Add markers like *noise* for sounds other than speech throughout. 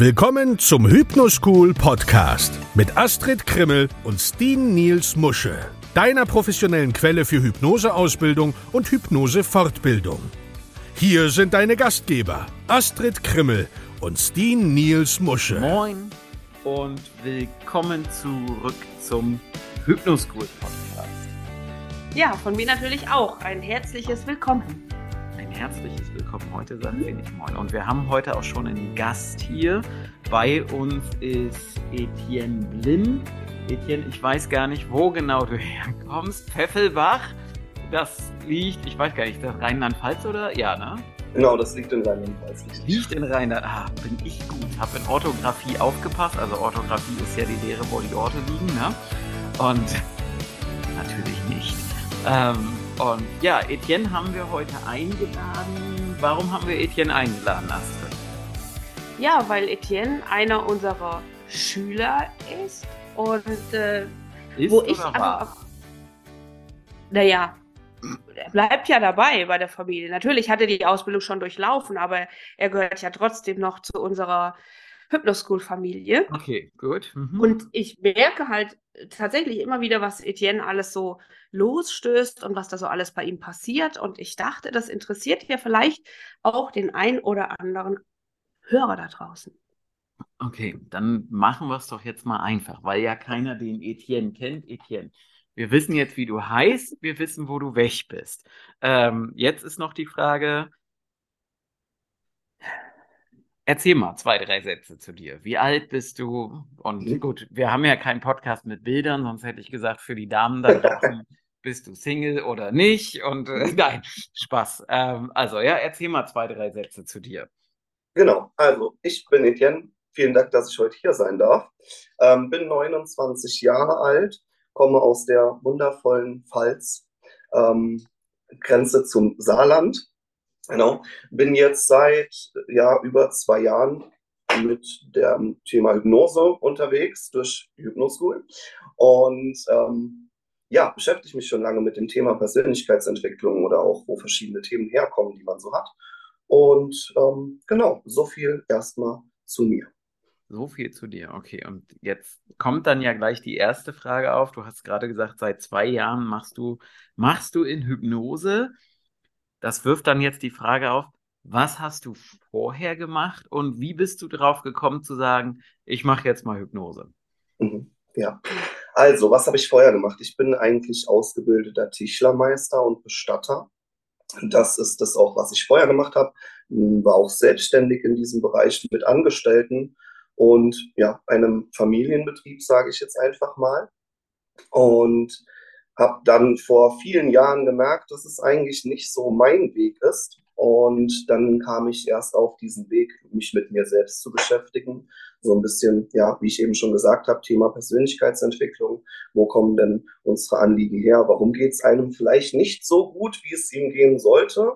Willkommen zum Hypnoschool Podcast mit Astrid Krimmel und Steen Niels Musche, deiner professionellen Quelle für Hypnoseausbildung und Hypnosefortbildung. Hier sind deine Gastgeber Astrid Krimmel und Steen Niels Musche. Moin und willkommen zurück zum Hypnoschool Podcast. Ja, von mir natürlich auch ein herzliches Willkommen herzliches Willkommen. Heute sagen wir nicht Moin. Und wir haben heute auch schon einen Gast hier. Bei uns ist Etienne Blin. Etienne, ich weiß gar nicht, wo genau du *laughs* herkommst. Pfeffelbach, das liegt, ich weiß gar nicht, das Rheinland-Pfalz oder? Ja, ne? Genau, das liegt in Rheinland-Pfalz. Liegt in Rheinland. Ah, bin ich gut. Hab in Orthographie aufgepasst. Also Orthographie ist ja die Lehre, wo die Orte liegen, ne? Und *laughs* natürlich nicht. Ähm, und ja, Etienne haben wir heute eingeladen. Warum haben wir Etienne eingeladen, Astrid? Ja, weil Etienne einer unserer Schüler ist und äh, ist wo ich einfach. Naja, er bleibt ja dabei bei der Familie. Natürlich hat er die Ausbildung schon durchlaufen, aber er gehört ja trotzdem noch zu unserer Hypnoschool-Familie. Okay, gut. Mhm. Und ich merke halt tatsächlich immer wieder, was Etienne alles so losstößt und was da so alles bei ihm passiert. Und ich dachte, das interessiert ja vielleicht auch den ein oder anderen Hörer da draußen. Okay, dann machen wir es doch jetzt mal einfach, weil ja keiner den Etienne kennt. Etienne, wir wissen jetzt, wie du heißt, wir wissen, wo du weg bist. Ähm, jetzt ist noch die Frage, Erzähl mal zwei, drei Sätze zu dir. Wie alt bist du? Und mhm. gut, wir haben ja keinen Podcast mit Bildern, sonst hätte ich gesagt, für die Damen da draußen, *laughs* bist du Single oder nicht? Und äh, *laughs* nein, Spaß. Ähm, also ja, erzähl mal zwei, drei Sätze zu dir. Genau, also ich bin Etienne. Vielen Dank, dass ich heute hier sein darf. Ähm, bin 29 Jahre alt, komme aus der wundervollen Pfalz, ähm, Grenze zum Saarland Genau. Bin jetzt seit ja, über zwei Jahren mit dem Thema Hypnose unterwegs durch die Hypnoschool. Und ähm, ja, beschäftige mich schon lange mit dem Thema Persönlichkeitsentwicklung oder auch, wo verschiedene Themen herkommen, die man so hat. Und ähm, genau, so viel erstmal zu mir. So viel zu dir, okay. Und jetzt kommt dann ja gleich die erste Frage auf. Du hast gerade gesagt, seit zwei Jahren machst du, machst du in Hypnose das wirft dann jetzt die Frage auf, was hast du vorher gemacht und wie bist du darauf gekommen zu sagen, ich mache jetzt mal Hypnose? Mhm, ja, also was habe ich vorher gemacht? Ich bin eigentlich ausgebildeter Tischlermeister und Bestatter. Das ist das auch, was ich vorher gemacht habe. Hm, war auch selbstständig in diesem Bereich mit Angestellten und ja, einem Familienbetrieb, sage ich jetzt einfach mal. Und habe dann vor vielen Jahren gemerkt, dass es eigentlich nicht so mein Weg ist. Und dann kam ich erst auf diesen Weg, mich mit mir selbst zu beschäftigen. So ein bisschen, ja, wie ich eben schon gesagt habe, Thema Persönlichkeitsentwicklung. Wo kommen denn unsere Anliegen her? Warum geht es einem vielleicht nicht so gut, wie es ihm gehen sollte?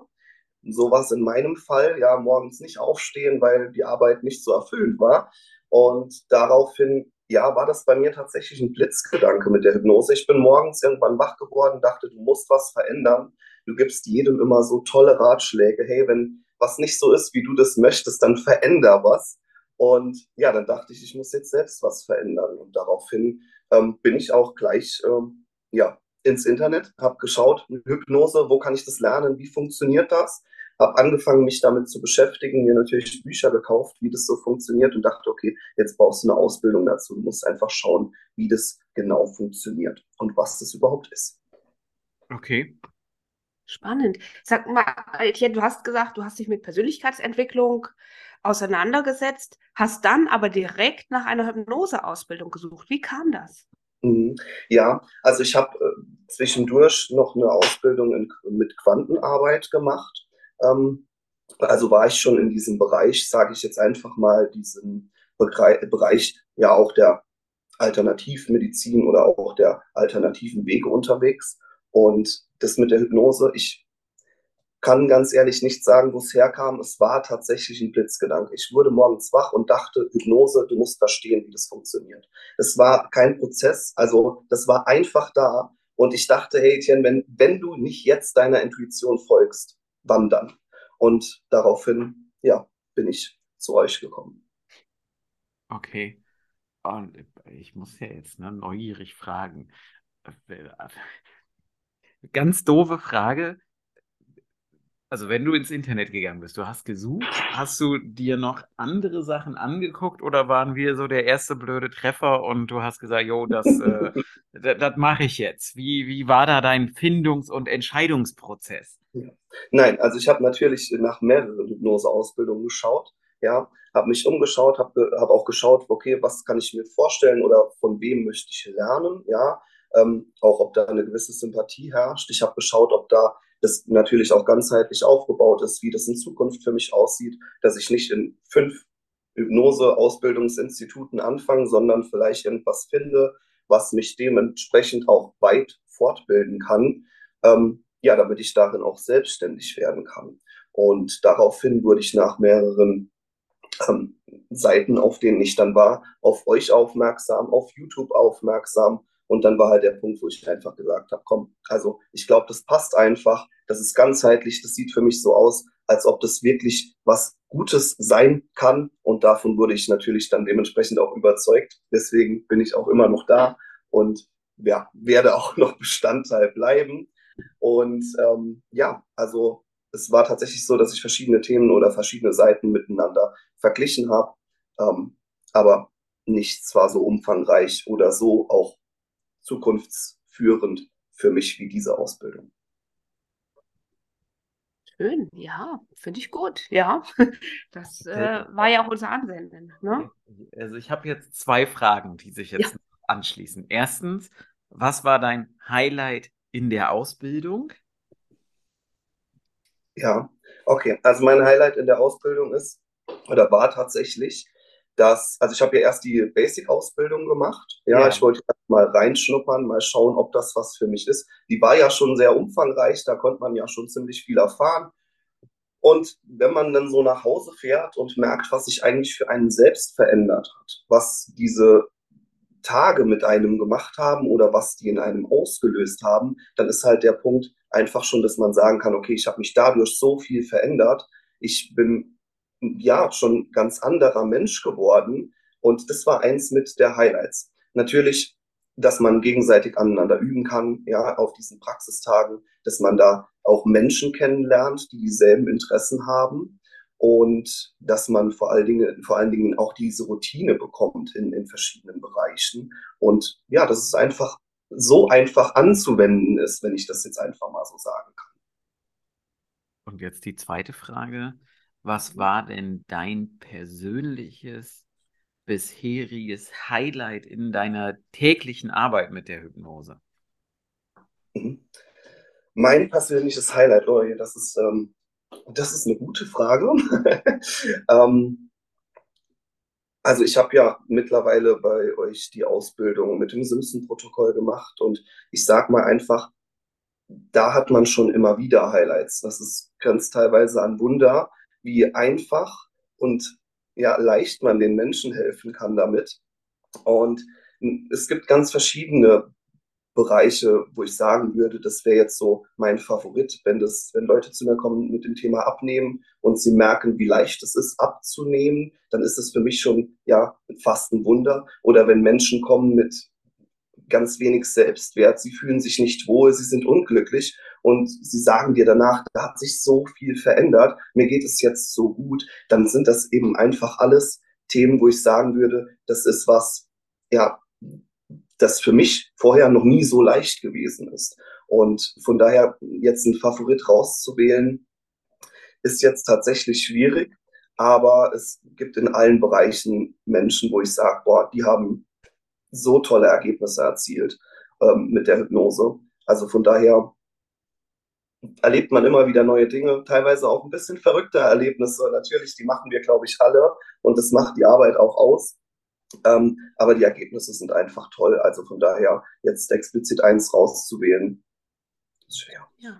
So was in meinem Fall, ja, morgens nicht aufstehen, weil die Arbeit nicht so erfüllend war. Und daraufhin ja, war das bei mir tatsächlich ein Blitzgedanke mit der Hypnose. Ich bin morgens irgendwann wach geworden, dachte, du musst was verändern. Du gibst jedem immer so tolle Ratschläge. Hey, wenn was nicht so ist, wie du das möchtest, dann veränder was. Und ja, dann dachte ich, ich muss jetzt selbst was verändern. Und daraufhin ähm, bin ich auch gleich ähm, ja, ins Internet, habe geschaut, Hypnose, wo kann ich das lernen, wie funktioniert das? Habe angefangen, mich damit zu beschäftigen, mir natürlich Bücher gekauft, wie das so funktioniert und dachte, okay, jetzt brauchst du eine Ausbildung dazu. Du musst einfach schauen, wie das genau funktioniert und was das überhaupt ist. Okay. Spannend. Sag mal, Etienne, du hast gesagt, du hast dich mit Persönlichkeitsentwicklung auseinandergesetzt, hast dann aber direkt nach einer Hypnoseausbildung gesucht. Wie kam das? Mhm. Ja, also ich habe äh, zwischendurch noch eine Ausbildung in, mit Quantenarbeit gemacht ähm, also war ich schon in diesem Bereich, sage ich jetzt einfach mal, diesen Bereich ja auch der Alternativmedizin oder auch der alternativen Wege unterwegs. Und das mit der Hypnose, ich kann ganz ehrlich nicht sagen, wo es herkam. Es war tatsächlich ein Blitzgedanke. Ich wurde morgens wach und dachte, Hypnose, du musst verstehen, wie das funktioniert. Es war kein Prozess, also das war einfach da. Und ich dachte, hey, Etienne, wenn, wenn du nicht jetzt deiner Intuition folgst, wandern. Und daraufhin, ja, bin ich zu euch gekommen. Okay. Und ich muss ja jetzt ne, neugierig fragen. Ganz doofe Frage. Also, wenn du ins Internet gegangen bist, du hast gesucht, hast du dir noch andere Sachen angeguckt oder waren wir so der erste blöde Treffer und du hast gesagt, jo, das, äh, *laughs* das mache ich jetzt? Wie, wie war da dein Findungs- und Entscheidungsprozess? Ja. Nein, also ich habe natürlich nach mehreren Hypnoseausbildungen geschaut, ja, habe mich umgeschaut, habe hab auch geschaut, okay, was kann ich mir vorstellen oder von wem möchte ich lernen, ja, ähm, auch ob da eine gewisse Sympathie herrscht. Ich habe geschaut, ob da das natürlich auch ganzheitlich aufgebaut ist, wie das in Zukunft für mich aussieht, dass ich nicht in fünf Hypnose-Ausbildungsinstituten anfange, sondern vielleicht irgendwas finde, was mich dementsprechend auch weit fortbilden kann, ähm, ja, damit ich darin auch selbstständig werden kann. Und daraufhin wurde ich nach mehreren ähm, Seiten, auf denen ich dann war, auf euch aufmerksam, auf YouTube aufmerksam und dann war halt der Punkt, wo ich einfach gesagt habe, komm, also ich glaube, das passt einfach, das ist ganzheitlich, das sieht für mich so aus, als ob das wirklich was Gutes sein kann. Und davon wurde ich natürlich dann dementsprechend auch überzeugt. Deswegen bin ich auch immer noch da und ja, werde auch noch Bestandteil bleiben. Und ähm, ja, also es war tatsächlich so, dass ich verschiedene Themen oder verschiedene Seiten miteinander verglichen habe. Ähm, aber nichts war so umfangreich oder so auch zukunftsführend für mich wie diese Ausbildung. Schön, ja, finde ich gut. Ja, *laughs* das äh, war ja auch unser Ansinnen. Ne? Also ich habe jetzt zwei Fragen, die sich jetzt ja. anschließen. Erstens, was war dein Highlight in der Ausbildung? Ja, okay. Also mein Highlight in der Ausbildung ist oder war tatsächlich dass, also ich habe ja erst die Basic-Ausbildung gemacht. Ja, ja. ich wollte mal reinschnuppern, mal schauen, ob das was für mich ist. Die war ja schon sehr umfangreich, da konnte man ja schon ziemlich viel erfahren. Und wenn man dann so nach Hause fährt und merkt, was sich eigentlich für einen selbst verändert hat, was diese Tage mit einem gemacht haben oder was die in einem ausgelöst haben, dann ist halt der Punkt einfach schon, dass man sagen kann, okay, ich habe mich dadurch so viel verändert. Ich bin ja, schon ganz anderer Mensch geworden. Und das war eins mit der Highlights. Natürlich, dass man gegenseitig aneinander üben kann, ja, auf diesen Praxistagen, dass man da auch Menschen kennenlernt, die dieselben Interessen haben und dass man vor allen Dingen, vor allen Dingen auch diese Routine bekommt in, in verschiedenen Bereichen. Und ja, dass es einfach so einfach anzuwenden ist, wenn ich das jetzt einfach mal so sagen kann. Und jetzt die zweite Frage. Was war denn dein persönliches bisheriges Highlight in deiner täglichen Arbeit mit der Hypnose? Mhm. Mein persönliches Highlight, oh, das ist, ähm, das ist eine gute Frage. *laughs* ähm, also ich habe ja mittlerweile bei euch die Ausbildung mit dem Simpson-Protokoll gemacht und ich sage mal einfach, da hat man schon immer wieder Highlights. Das ist ganz teilweise ein Wunder, wie einfach und ja, leicht man den Menschen helfen kann damit. Und es gibt ganz verschiedene Bereiche, wo ich sagen würde, das wäre jetzt so mein Favorit, wenn das, wenn Leute zu mir kommen mit dem Thema Abnehmen und sie merken, wie leicht es ist, abzunehmen, dann ist es für mich schon ja fast ein Wunder. Oder wenn Menschen kommen mit ganz wenig Selbstwert, sie fühlen sich nicht wohl, sie sind unglücklich und sie sagen dir danach, da hat sich so viel verändert, mir geht es jetzt so gut, dann sind das eben einfach alles Themen, wo ich sagen würde, das ist was, ja, das für mich vorher noch nie so leicht gewesen ist. Und von daher jetzt einen Favorit rauszuwählen, ist jetzt tatsächlich schwierig, aber es gibt in allen Bereichen Menschen, wo ich sage, boah, die haben so tolle Ergebnisse erzielt ähm, mit der Hypnose. Also von daher erlebt man immer wieder neue Dinge, teilweise auch ein bisschen verrückte Erlebnisse. Natürlich, die machen wir, glaube ich, alle und das macht die Arbeit auch aus. Ähm, aber die Ergebnisse sind einfach toll. Also von daher jetzt explizit eins rauszuwählen, ist schwer. Ja.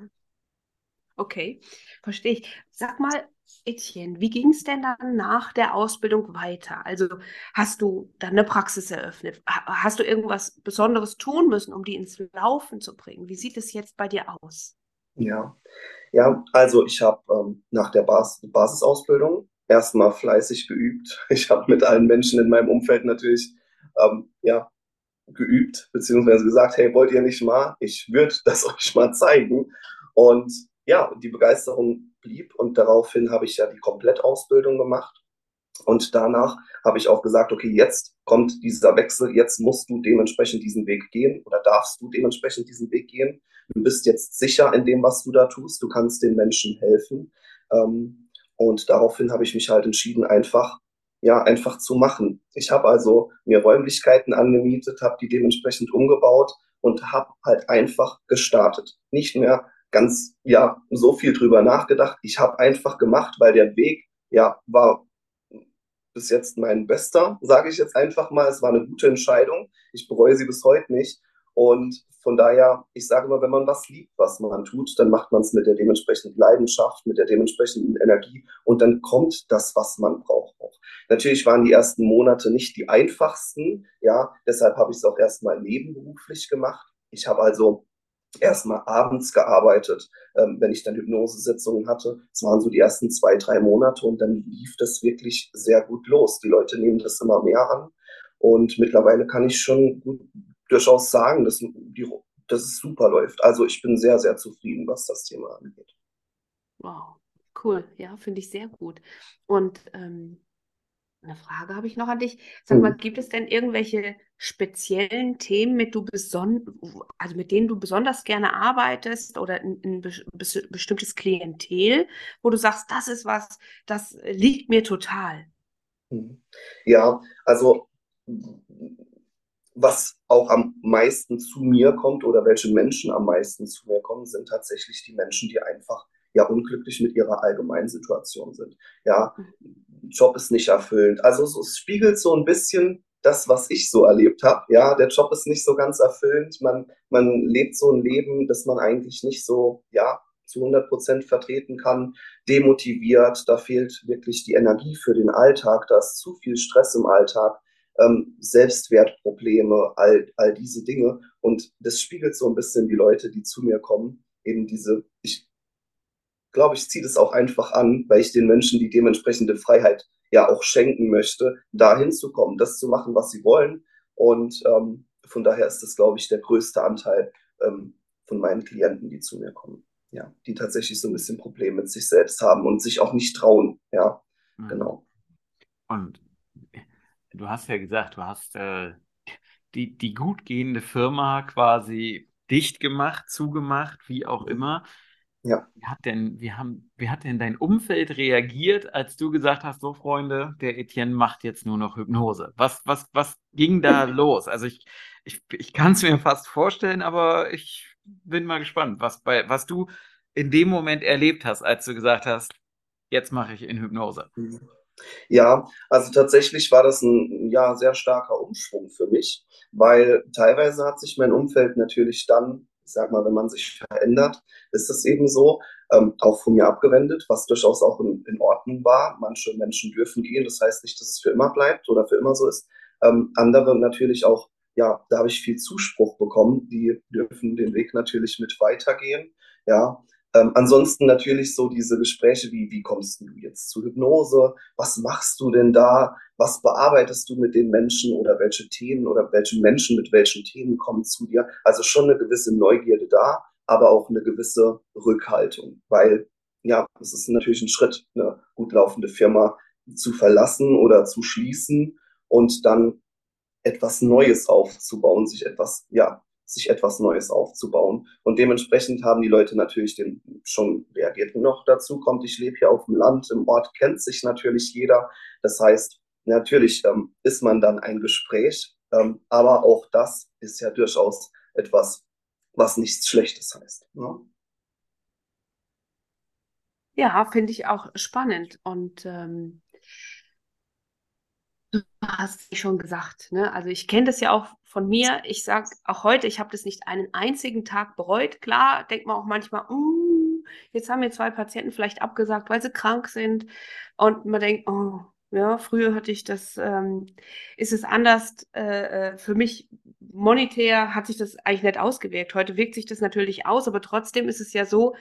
Okay, verstehe ich. Sag mal, Etienne, wie ging es denn dann nach der Ausbildung weiter? Also hast du dann eine Praxis eröffnet? Hast du irgendwas Besonderes tun müssen, um die ins Laufen zu bringen? Wie sieht es jetzt bei dir aus? Ja, ja, also ich habe ähm, nach der Bas Basisausbildung erstmal fleißig geübt. *laughs* Ich habe mit allen Menschen in meinem Umfeld natürlich ähm, ja, geübt, beziehungsweise gesagt, hey, wollt ihr nicht mal? Ich würde das *laughs* euch mal zeigen. Und ja, die Begeisterung blieb und daraufhin habe ich ja die Komplettausbildung gemacht. Und danach habe ich auch gesagt, okay, jetzt kommt dieser Wechsel, jetzt musst du dementsprechend diesen Weg gehen oder darfst du dementsprechend diesen Weg gehen. Du bist jetzt sicher in dem, was du da tust, du kannst den Menschen helfen. Ähm, und daraufhin habe ich mich halt entschieden, einfach ja, einfach zu machen. Ich habe also mir Räumlichkeiten angemietet, habe die dementsprechend umgebaut und habe halt einfach gestartet. Nicht mehr ganz, ja, so viel drüber nachgedacht. Ich habe einfach gemacht, weil der Weg, ja, war bis jetzt mein bester, sage ich jetzt einfach mal. Es war eine gute Entscheidung. Ich bereue sie bis heute nicht. Und von daher, ich sage immer, wenn man was liebt, was man tut, dann macht man es mit der dementsprechenden Leidenschaft, mit der dementsprechenden Energie und dann kommt das, was man braucht auch. Natürlich waren die ersten Monate nicht die einfachsten, ja, deshalb habe ich es auch erstmal nebenberuflich gemacht. Ich habe also erstmal abends gearbeitet, ähm, wenn ich dann Hypnosesitzungen hatte. Es waren so die ersten zwei, drei Monate und dann lief das wirklich sehr gut los. Die Leute nehmen das immer mehr an und mittlerweile kann ich schon gut, durchaus sagen, dass, die, dass es super läuft. Also ich bin sehr, sehr zufrieden, was das Thema angeht. Wow, cool. Ja, finde ich sehr gut. Und ähm, eine Frage habe ich noch an dich. Sag mal, hm. gibt es denn irgendwelche speziellen Themen, mit, du beson also mit denen du besonders gerne arbeitest oder ein, ein be bestimmtes Klientel, wo du sagst, das ist was, das liegt mir total? Hm. Ja, also was auch am meisten zu mir kommt oder welche Menschen am meisten zu mir kommen, sind tatsächlich die Menschen, die einfach ja unglücklich mit ihrer allgemeinen Situation sind. Ja, Job ist nicht erfüllend. Also so, es spiegelt so ein bisschen das, was ich so erlebt habe. Ja, der Job ist nicht so ganz erfüllend. Man, man lebt so ein Leben, das man eigentlich nicht so, ja, zu 100 Prozent vertreten kann, demotiviert. Da fehlt wirklich die Energie für den Alltag. Da ist zu viel Stress im Alltag ähm, Selbstwertprobleme, all, all diese Dinge. Und das spiegelt so ein bisschen die Leute, die zu mir kommen, eben diese, ich glaube, ich ziehe das auch einfach an, weil ich den Menschen die dementsprechende Freiheit ja auch schenken möchte, da hinzukommen, das zu machen, was sie wollen. Und ähm, von daher ist das, glaube ich, der größte Anteil ähm, von meinen Klienten, die zu mir kommen. Ja, die tatsächlich so ein bisschen Probleme mit sich selbst haben und sich auch nicht trauen. Ja, mhm. genau. Und du hast ja gesagt, du hast äh, die, die gut gehende Firma quasi dicht gemacht, zugemacht, wie auch immer. Ja. Wie hat denn, wie haben, wie hat denn dein Umfeld reagiert, als du gesagt hast, so Freunde, der Etienne macht jetzt nur noch Hypnose? Was, was, was ging da *laughs* los? Also ich, ich, ich kann es mir fast vorstellen, aber ich bin mal gespannt, was bei, was du in dem Moment erlebt hast, als du gesagt hast, jetzt mache ich in Hypnose. Mhm. Ja, also tatsächlich war das ein ja, sehr starker Umschwung für mich, weil teilweise hat sich mein Umfeld natürlich dann, ich sag mal, wenn man sich verändert, ist es eben so, ähm, auch von mir abgewendet, was durchaus auch in, in, Ordnung war. Manche Menschen dürfen gehen, das heißt nicht, dass es für immer bleibt oder für immer so ist. Ähm, andere natürlich auch, ja, da habe ich viel Zuspruch bekommen, die dürfen den Weg natürlich mit weitergehen. Ja, ähm, ansonsten natürlich so diese Gespräche wie, wie kommst du jetzt zu Hypnose? Was machst du denn da? Was bearbeitest du mit den Menschen oder welche Themen oder welche Menschen mit welchen Themen kommen zu dir? Also schon eine gewisse Neugierde da, aber auch eine gewisse Rückhaltung, weil ja, es ist natürlich ein Schritt, eine gut laufende Firma zu verlassen oder zu schließen und dann etwas Neues aufzubauen, sich etwas, ja, sich etwas Neues aufzubauen. Und dementsprechend haben die Leute natürlich den, schon reagiert. Noch dazu kommt, ich lebe hier auf dem Land, im Ort kennt sich natürlich jeder. Das heißt, natürlich ähm, ist man dann ein Gespräch, ähm, aber auch das ist ja durchaus etwas, was nichts Schlechtes heißt. Ne? Ja, finde ich auch spannend. Und ähm, Du hast es schon gesagt, ne? Also ich kenne das ja auch von mir. Ich sage auch heute, ich habe das nicht einen einzigen Tag bereut. Klar, denkt man auch manchmal, mm, jetzt haben mir zwei Patienten vielleicht abgesagt, weil sie krank sind. Und man denkt, oh, ja, früher hatte ich das, ähm, ist es anders. Äh, äh, für mich monetär hat sich das eigentlich nicht ausgewirkt. Heute wirkt sich das natürlich aus, aber trotzdem ist es ja so,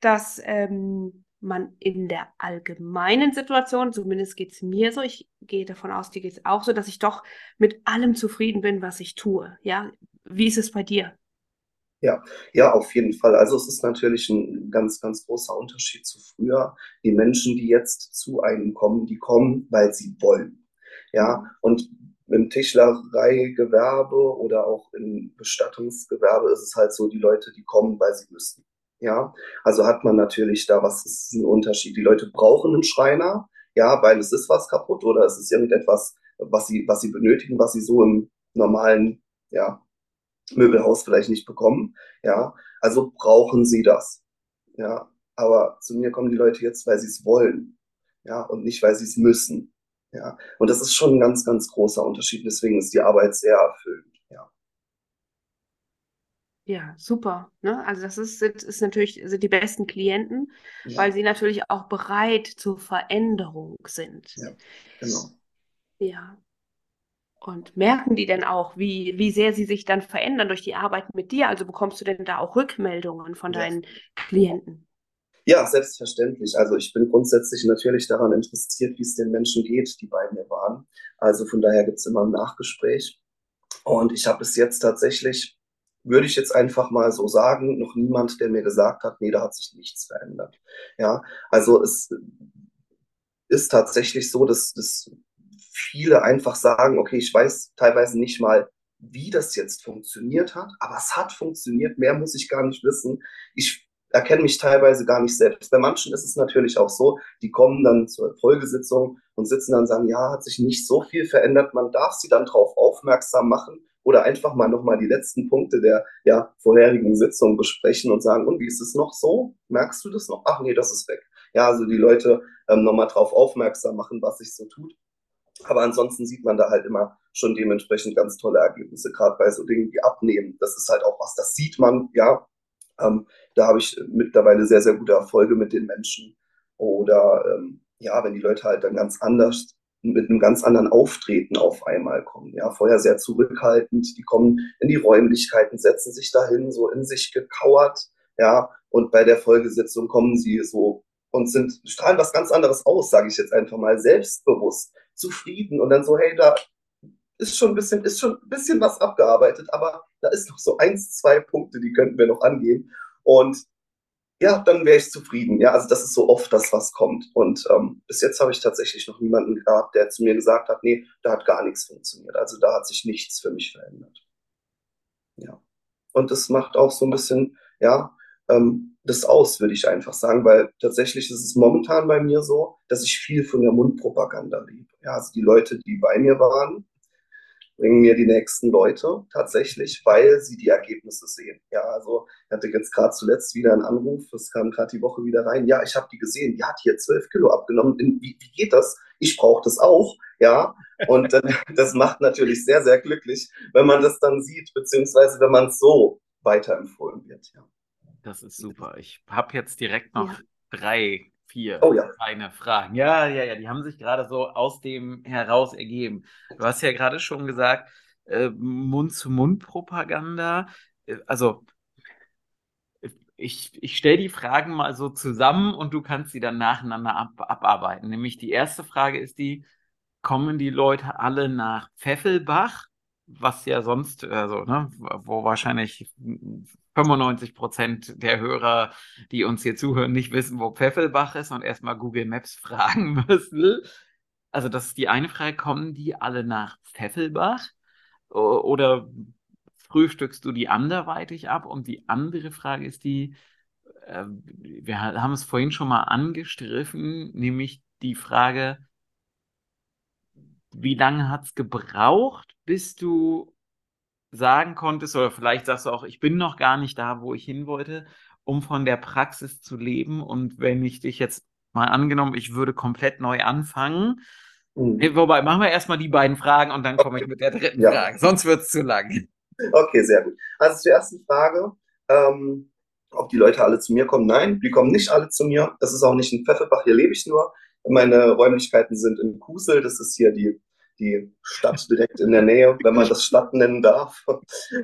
dass ähm, man in der allgemeinen Situation, zumindest geht es mir so, ich gehe davon aus, dir geht es auch so, dass ich doch mit allem zufrieden bin, was ich tue. Ja, wie ist es bei dir? Ja, ja, auf jeden Fall. Also es ist natürlich ein ganz, ganz großer Unterschied zu früher. Die Menschen, die jetzt zu einem kommen, die kommen, weil sie wollen. Ja, und im Tischlereigewerbe oder auch im Bestattungsgewerbe ist es halt so, die Leute, die kommen, weil sie müssen. Ja, also hat man natürlich da, was ist ein Unterschied? Die Leute brauchen einen Schreiner, ja, weil es ist was kaputt oder es ist irgendetwas, was sie, was sie benötigen, was sie so im normalen, ja, Möbelhaus vielleicht nicht bekommen, ja. Also brauchen sie das, ja. Aber zu mir kommen die Leute jetzt, weil sie es wollen, ja, und nicht, weil sie es müssen, ja. Und das ist schon ein ganz, ganz großer Unterschied. Deswegen ist die Arbeit sehr erfüllend. Ja, super. Ne? Also das ist, sind, ist natürlich sind die besten Klienten, Ja, weil sie natürlich auch bereit zur Veränderung sind. ja, genau. Ja. Und merken die denn auch, wie, wie sehr sie sich dann verändern durch die Arbeit mit dir? Also bekommst du denn da auch Rückmeldungen von Ja. deinen Klienten? Ja, selbstverständlich. Also ich bin grundsätzlich natürlich daran interessiert, wie es den Menschen geht, die bei mir waren. Also von daher gibt's immer ein Nachgespräch. Und ich habe bis jetzt tatsächlich, würde ich jetzt einfach mal so sagen, noch niemand, der mir gesagt hat, nee, da hat sich nichts verändert. Ja, also es ist tatsächlich so, dass, dass viele einfach sagen, okay, ich weiß teilweise nicht mal, wie das jetzt funktioniert hat, aber es hat funktioniert, mehr muss ich gar nicht wissen. Ich erkenne mich teilweise gar nicht selbst. Bei manchen ist es natürlich auch so, die kommen dann zur Folgesitzung und sitzen dann und sagen, ja, hat sich nicht so viel verändert, man darf sie dann darauf aufmerksam machen oder einfach mal nochmal die letzten Punkte der ja, vorherigen Sitzung besprechen und sagen, und wie ist es noch so? Merkst du das noch? Ach nee, das ist weg. Ja, also die Leute ähm, nochmal darauf aufmerksam machen, was sich so tut. Aber ansonsten sieht man da halt immer schon dementsprechend ganz tolle Ergebnisse, gerade bei so Dingen wie Abnehmen. Das ist halt auch was, das sieht man, ja. Ähm, da habe ich mittlerweile sehr, sehr gute Erfolge mit den Menschen. Oder ähm, ja, wenn die Leute halt dann ganz anders mit einem ganz anderen Auftreten auf einmal kommen. Ja, vorher sehr zurückhaltend, die kommen in die Räumlichkeiten, setzen sich dahin, so in sich gekauert, ja, und bei der Folgesitzung kommen sie so und sind, strahlen was ganz anderes aus, sage ich jetzt einfach mal, selbstbewusst, zufrieden und dann so, hey, da ist schon ein bisschen, ist schon ein bisschen was abgearbeitet, aber da ist noch so eins, zwei Punkte, die könnten wir noch angehen. Und ja, dann wäre ich zufrieden. Ja, also das ist so oft das, was kommt. Und ähm, bis jetzt habe ich tatsächlich noch niemanden gehabt, der zu mir gesagt hat, nee, da hat gar nichts funktioniert. Also da hat sich nichts für mich verändert. Ja. Und das macht auch so ein bisschen, ja, ähm, das aus, würde ich einfach sagen, weil tatsächlich ist es momentan bei mir so, dass ich viel von der Mundpropaganda lebe. Ja, also die Leute, die bei mir waren, bringen mir die nächsten Leute tatsächlich, weil sie die Ergebnisse sehen. Ja, also ich hatte jetzt gerade zuletzt wieder einen Anruf, das kam gerade die Woche wieder rein. Ja, ich habe die gesehen, die hat hier zwölf Kilo abgenommen. Wie, wie geht das? Ich brauche das auch. Ja, und äh, *laughs* das macht natürlich sehr, sehr glücklich, wenn man das dann sieht, beziehungsweise wenn man so weiterempfohlen wird. Ja. Das ist super. Ich habe jetzt direkt noch Ja. drei, vier Oh ja. kleine Fragen. Ja, ja, ja, die haben sich gerade so aus dem heraus ergeben. Du hast ja gerade schon gesagt, äh, Mund-zu-Mund-Propaganda. Äh, Also, ich, ich stelle die Fragen mal so zusammen und du kannst sie dann nacheinander ab, abarbeiten. Nämlich die erste Frage ist die, kommen die Leute alle nach Pfeffelbach? Was ja sonst, also, ne, wo wahrscheinlich 95 Prozent der Hörer, die uns hier zuhören, nicht wissen, wo Pfeffelbach ist und erstmal Google Maps *laughs* fragen müssen. Also, das ist die eine Frage, kommen die alle nach Pfeffelbach? Oder frühstückst du die anderweitig ab? Und die andere Frage ist die, äh, wir ha- haben es vorhin schon mal angestriffen, nämlich die Frage, wie lange hat es gebraucht, bis du sagen konntest, oder vielleicht sagst du auch, ich bin noch gar nicht da, wo ich hin wollte, um von der Praxis zu leben. Und wenn ich dich jetzt mal angenommen, ich würde komplett neu anfangen. Mhm. Wobei, machen wir erstmal die beiden Fragen und dann komme ich mit der dritten Ja. Frage. Sonst wird es zu lang. Okay, sehr gut. Also zur ersten Frage, ähm, ob die Leute alle zu mir kommen. Nein, die kommen nicht alle zu mir. Das ist auch nicht in Pfefferbach, hier lebe ich nur. Meine Räumlichkeiten sind in Kusel, das ist hier die, die Stadt direkt in der Nähe, wenn man das Stadt nennen darf. *laughs*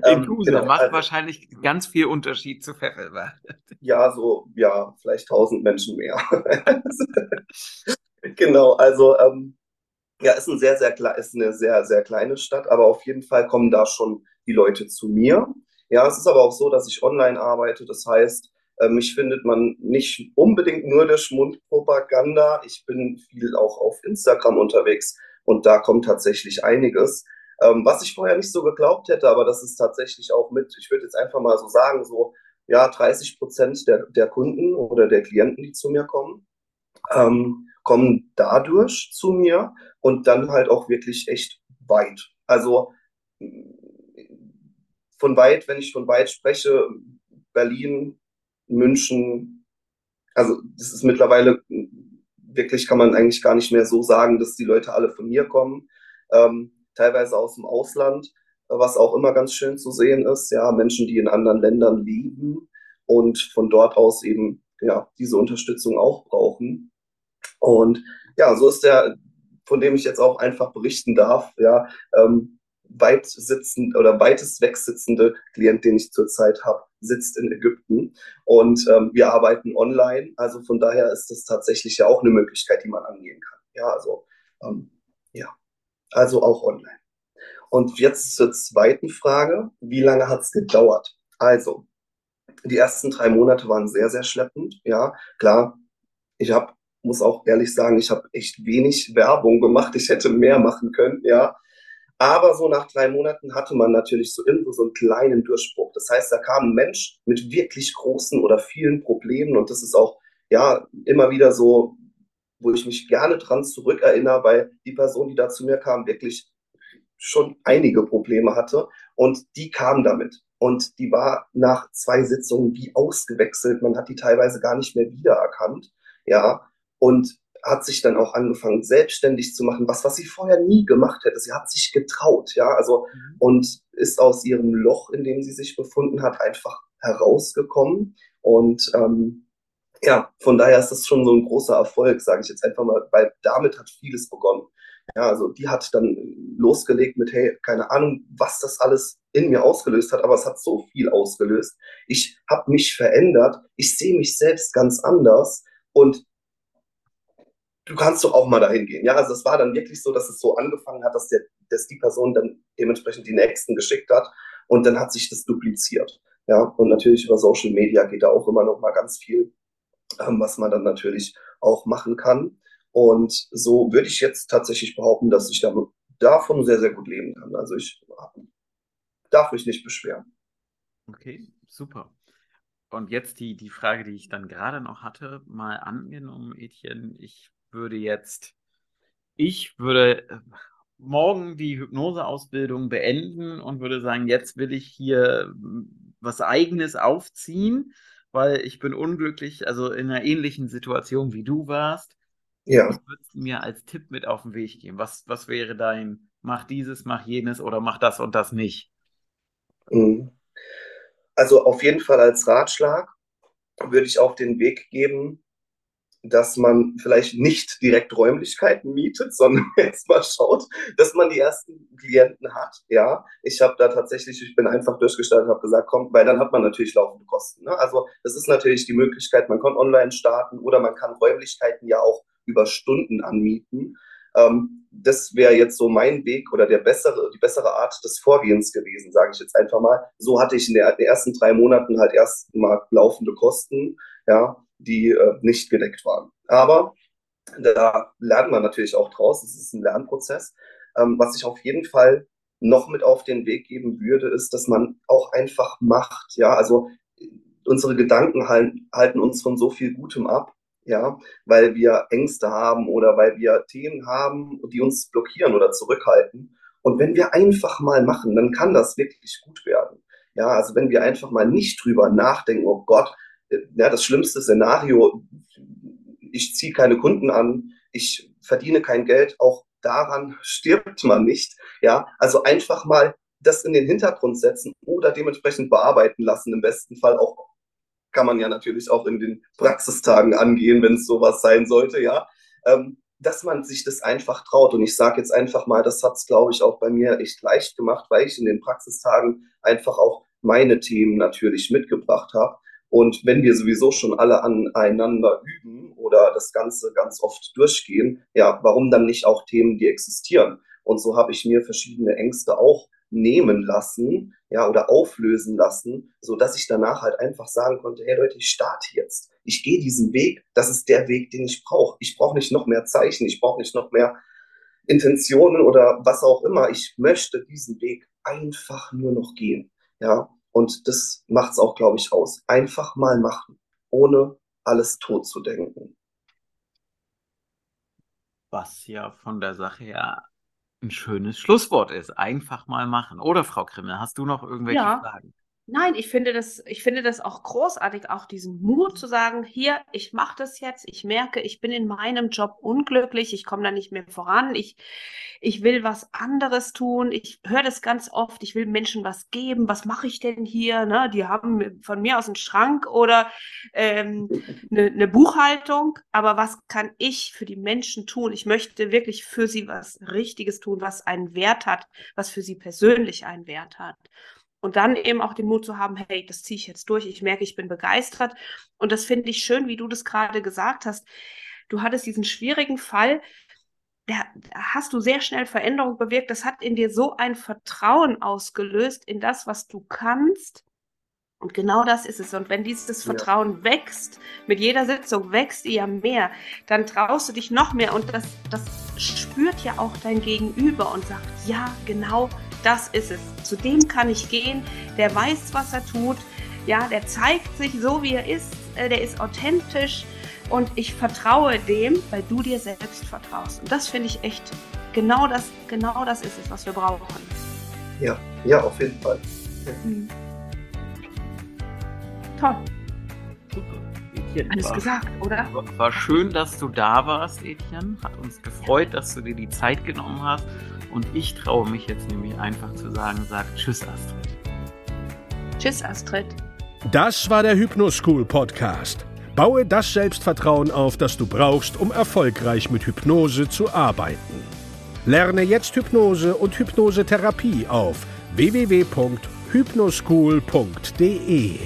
Ähm, genau, macht also, wahrscheinlich ganz viel Unterschied zu Pfeffelwald. *laughs* Ja, so, ja, vielleicht tausend Menschen mehr. *laughs* genau, also ähm, ja, ist, ein sehr, sehr, ist eine sehr, sehr kleine Stadt, aber auf jeden Fall kommen da schon die Leute zu mir. Ja, es ist aber auch so, dass ich online arbeite. Das heißt, äh, mich findet man nicht unbedingt nur durch Mundpropaganda. Ich bin viel auch auf Instagram unterwegs und da kommt tatsächlich einiges. Ähm, was ich vorher nicht so geglaubt hätte, aber das ist tatsächlich auch mit, ich würde jetzt einfach mal so sagen, so ja, 30 Prozent der, der Kunden oder der Klienten, die zu mir kommen, ähm, kommen dadurch zu mir und dann halt auch wirklich echt weit. Also von weit, wenn ich von weit spreche, Berlin, München, also das ist mittlerweile wirklich, kann man eigentlich gar nicht mehr so sagen, dass die Leute alle von hier kommen, ähm, teilweise aus dem Ausland, was auch immer ganz schön zu sehen ist, ja, Menschen, die in anderen Ländern leben und von dort aus eben ja diese Unterstützung auch brauchen. Und ja, so ist der, von dem ich jetzt auch einfach berichten darf, ja, ähm, weit sitzend oder weitest weg sitzende Klient, den ich zurzeit habe, sitzt in Ägypten und ähm, wir arbeiten online. Also von daher ist das tatsächlich ja auch eine Möglichkeit, die man angehen kann. Ja, also ähm, ja, also auch online. Und jetzt zur zweiten Frage: Wie lange hat es gedauert? Also die ersten drei Monate waren sehr sehr schleppend. Ja, klar. Ich habe muss auch ehrlich sagen, ich habe echt wenig Werbung gemacht. Ich hätte mehr machen können, ja. Aber so nach drei Monaten hatte man natürlich so irgendwo so einen kleinen Durchbruch. Das heißt, da kam ein Mensch mit wirklich großen oder vielen Problemen und das ist auch ja immer wieder so, wo ich mich gerne dran zurückerinnere, weil die Person, die da zu mir kam, wirklich schon einige Probleme hatte und die kam damit. Und die war nach zwei Sitzungen wie ausgewechselt. Man hat die teilweise gar nicht mehr wiedererkannt. Ja, und hat sich dann auch angefangen, selbstständig zu machen, was, was sie vorher nie gemacht hätte. Sie hat sich getraut, ja, also, mhm. und ist aus ihrem Loch, in dem sie sich befunden hat, einfach herausgekommen. Und ähm, ja, von daher ist das schon so ein großer Erfolg, sage ich jetzt einfach mal, weil damit hat vieles begonnen. Ja, also die hat dann losgelegt mit, hey, keine Ahnung, was das alles in mir ausgelöst hat, aber es hat so viel ausgelöst. Ich habe mich verändert, ich sehe mich selbst ganz anders und du kannst doch auch mal dahin gehen. Ja, also es war dann wirklich so, dass es so angefangen hat, dass, der, dass die Person dann dementsprechend die Nächsten geschickt hat und dann hat sich das dupliziert. Ja, und natürlich über Social Media geht da auch immer noch mal ganz viel, ähm, was man dann natürlich auch machen kann. Und so würde ich jetzt tatsächlich behaupten, dass ich damit, davon sehr, sehr gut leben kann. Also ich darf mich nicht beschweren. Okay, super. Und jetzt die, die Frage, die ich dann gerade noch hatte, mal angenommen, Etienne, ich würde jetzt, ich würde morgen die Hypnoseausbildung beenden und würde sagen, jetzt will ich hier hm, was eigenes aufziehen, weil ich bin unglücklich, also in einer ähnlichen Situation wie du warst. Ja. Was würdest du mir als Tipp mit auf den Weg geben? Was, was wäre dein, mach dieses, mach jenes oder mach das und das nicht? Mhm. Also auf jeden Fall als Ratschlag würde ich auf den Weg geben, dass man vielleicht nicht direkt Räumlichkeiten mietet, *laughs* sondern jetzt mal schaut, dass man die ersten Klienten hat. Ja, ich habe da tatsächlich, ich bin einfach durchgestartet, habe gesagt, komm, weil dann hat man natürlich laufende Kosten. Ne? Also das ist natürlich die Möglichkeit, man kann online starten oder man kann Räumlichkeiten ja auch über Stunden anmieten. Ähm, das wäre jetzt so mein Weg oder der bessere, die bessere Art des Vorgehens gewesen, sage ich jetzt einfach mal. So hatte ich in der, den ersten drei Monaten halt erst mal laufende Kosten. Ja, die äh, nicht gedeckt waren. Aber da lernt man natürlich auch draus. Es ist ein Lernprozess. Ähm, was ich auf jeden Fall noch mit auf den Weg geben würde, ist, dass man auch einfach macht. Ja, also unsere Gedanken halten, halten uns von so viel Gutem ab. Ja, weil wir Ängste haben oder weil wir Themen haben, die uns blockieren oder zurückhalten. Und wenn wir einfach mal machen, dann kann das wirklich gut werden. Ja, also wenn wir einfach mal nicht drüber nachdenken, oh Gott, ja, das schlimmste Szenario, ich ziehe keine Kunden an, ich verdiene kein Geld, auch daran stirbt man nicht. Ja, also einfach mal das in den Hintergrund setzen oder dementsprechend bearbeiten lassen. Im besten Fall auch kann man ja natürlich auch in den Praxistagen angehen, wenn es sowas sein sollte, ja. Ähm, dass man sich das einfach traut. Und ich sage jetzt einfach mal, das hat es, glaube ich, auch bei mir echt leicht gemacht, weil ich in den Praxistagen einfach auch meine Themen natürlich mitgebracht habe. Und wenn wir sowieso schon alle aneinander üben oder das Ganze ganz oft durchgehen, ja, warum dann nicht auch Themen, die existieren? Und so habe ich mir verschiedene Ängste auch nehmen lassen, ja, oder auflösen lassen, so dass ich danach halt einfach sagen konnte, hey Leute, ich starte jetzt. Ich gehe diesen Weg. Das ist der Weg, den ich brauche. Ich brauche nicht noch mehr Zeichen. Ich brauche nicht noch mehr Intentionen oder was auch immer. Ich möchte diesen Weg einfach nur noch gehen. Ja, und das macht es auch, glaube ich, aus. Einfach mal machen, ohne alles tot zu denken. Was ja von der Sache her ein schönes Schlusswort ist. Einfach mal machen. Oder Frau Krimmel, hast du noch irgendwelche Ja. Fragen? Nein, ich finde das, ich finde das auch großartig, auch diesen Mut zu sagen, hier, ich mache das jetzt, ich merke, ich bin in meinem Job unglücklich, ich komme da nicht mehr voran, ich, ich will was anderes tun, ich höre das ganz oft, ich will Menschen was geben, was mache ich denn hier? Ne? Die haben von mir aus einen Schrank oder ähm, eine, eine Buchhaltung, aber was kann ich für die Menschen tun? Ich möchte wirklich für sie was Richtiges tun, was einen Wert hat, was für sie persönlich einen Wert hat. Und dann eben auch den Mut zu haben, hey, das ziehe ich jetzt durch. Ich merke, ich bin begeistert. Und das finde ich schön, wie du das gerade gesagt hast. Du hattest diesen schwierigen Fall, da hast du sehr schnell Veränderung bewirkt. Das hat in dir so ein Vertrauen ausgelöst in das, was du kannst. Und genau das ist es. Und wenn dieses Ja. Vertrauen wächst, mit jeder Sitzung wächst ihr ja mehr, dann traust du dich noch mehr. Und das, das spürt ja auch dein Gegenüber und sagt, ja, genau das ist es. Zu dem kann ich gehen, der weiß, was er tut. Ja, der zeigt sich so, wie er ist. äh, Der ist authentisch. Und ich vertraue dem, weil du dir selbst vertraust. Und das finde ich echt, genau das, genau das ist es, was wir brauchen. Ja, ja, auf jeden Fall. Mhm. Toll, Super. Etienne, alles war, gesagt, oder? war schön, dass du da warst, Etienne. Hat uns gefreut, dass du dir die Zeit genommen hast. Und ich traue mich jetzt nämlich einfach zu sagen, sag Tschüss, Astrid. Tschüss, Astrid. Das war der Hypnoschool Podcast. Baue das Selbstvertrauen auf, das du brauchst, um erfolgreich mit Hypnose zu arbeiten. Lerne jetzt Hypnose und Hypnosetherapie auf www.hypnoschool.de.